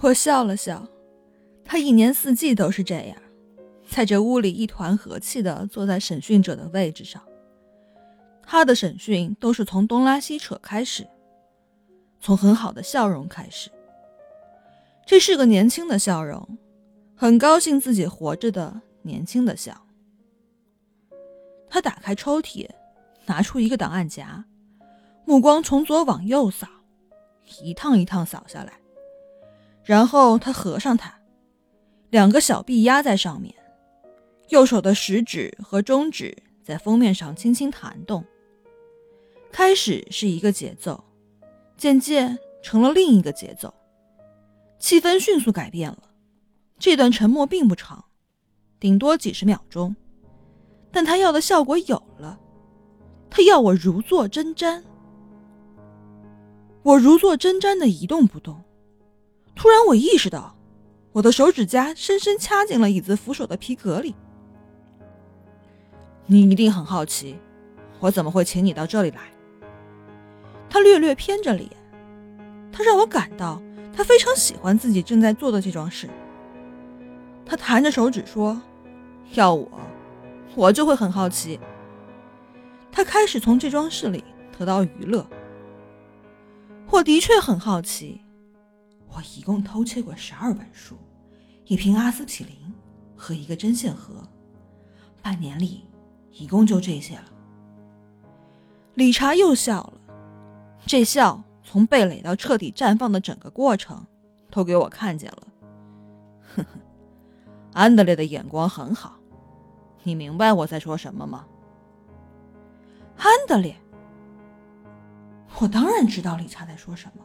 我笑了笑，他一年四季都是这样，在这屋里一团和气的坐在审讯者的位置上。他的审讯都是从东拉西扯开始，从很好的笑容开始。这是个年轻的笑容，很高兴自己活着的年轻的笑。他打开抽屉，拿出一个档案夹，目光从左往右扫，一趟一趟扫下来，然后他合上它，两个小臂压在上面，右手的食指和中指在封面上轻轻弹动。开始是一个节奏，渐渐成了另一个节奏，气氛迅速改变了。这段沉默并不长，顶多几十秒钟，但他要的效果有了。他要我如坐针毡，我如坐针毡的一动不动。突然，我意识到，我的手指甲深深掐进了椅子扶手的皮革里。你一定很好奇，我怎么会请你到这里来。他略略偏着脸，他让我感到他非常喜欢自己正在做的这桩事。他弹着手指说：“要我，我就会很好奇。”他开始从这桩事里得到娱乐。我的确很好奇。我一共偷窃过十二本书，一瓶阿司匹林和一个针线盒，半年里一共就这些了。理查又笑了。这笑从蓓蕾到彻底绽放的整个过程，都给我看见了。呵呵，安德烈的眼光很好，你明白我在说什么吗？安德烈，我当然知道理查在说什么。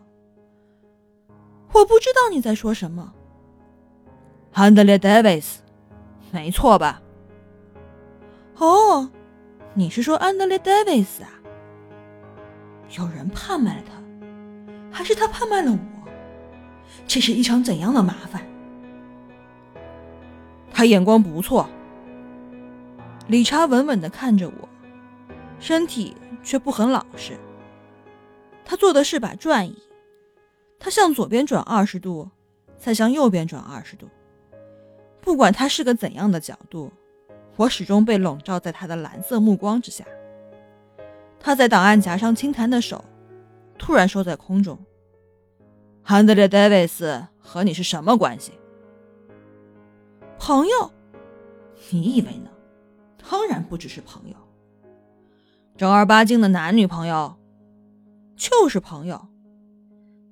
我不知道你在说什么。安德烈·戴维斯，没错吧？哦，你是说安德烈·戴维斯啊？有人贩卖了他，还是他贩卖了我？这是一场怎样的麻烦？他眼光不错。理查稳稳的看着我，身体却不很老实。他坐的是把转椅，他向左边转二十度，再向右边转二十度。不管他是个怎样的角度，我始终被笼罩在他的蓝色目光之下。他在档案夹上轻弹的手，突然收在空中。安德烈·戴维斯和你是什么关系？朋友？你以为呢？当然不只是朋友。正儿八经的男女朋友？就是朋友。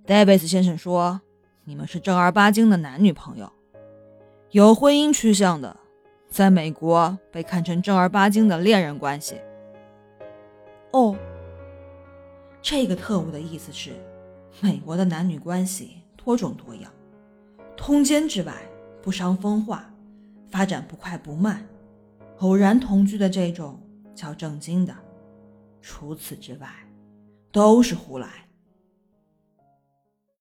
戴维斯先生说，你们是正儿八经的男女朋友，有婚姻趋向的，在美国被看成正儿八经的恋人关系。哦，这个特务的意思是，美国的男女关系多种多样，通奸之外不伤风化，发展不快不慢，偶然同居的这种叫正经的，除此之外，都是胡来。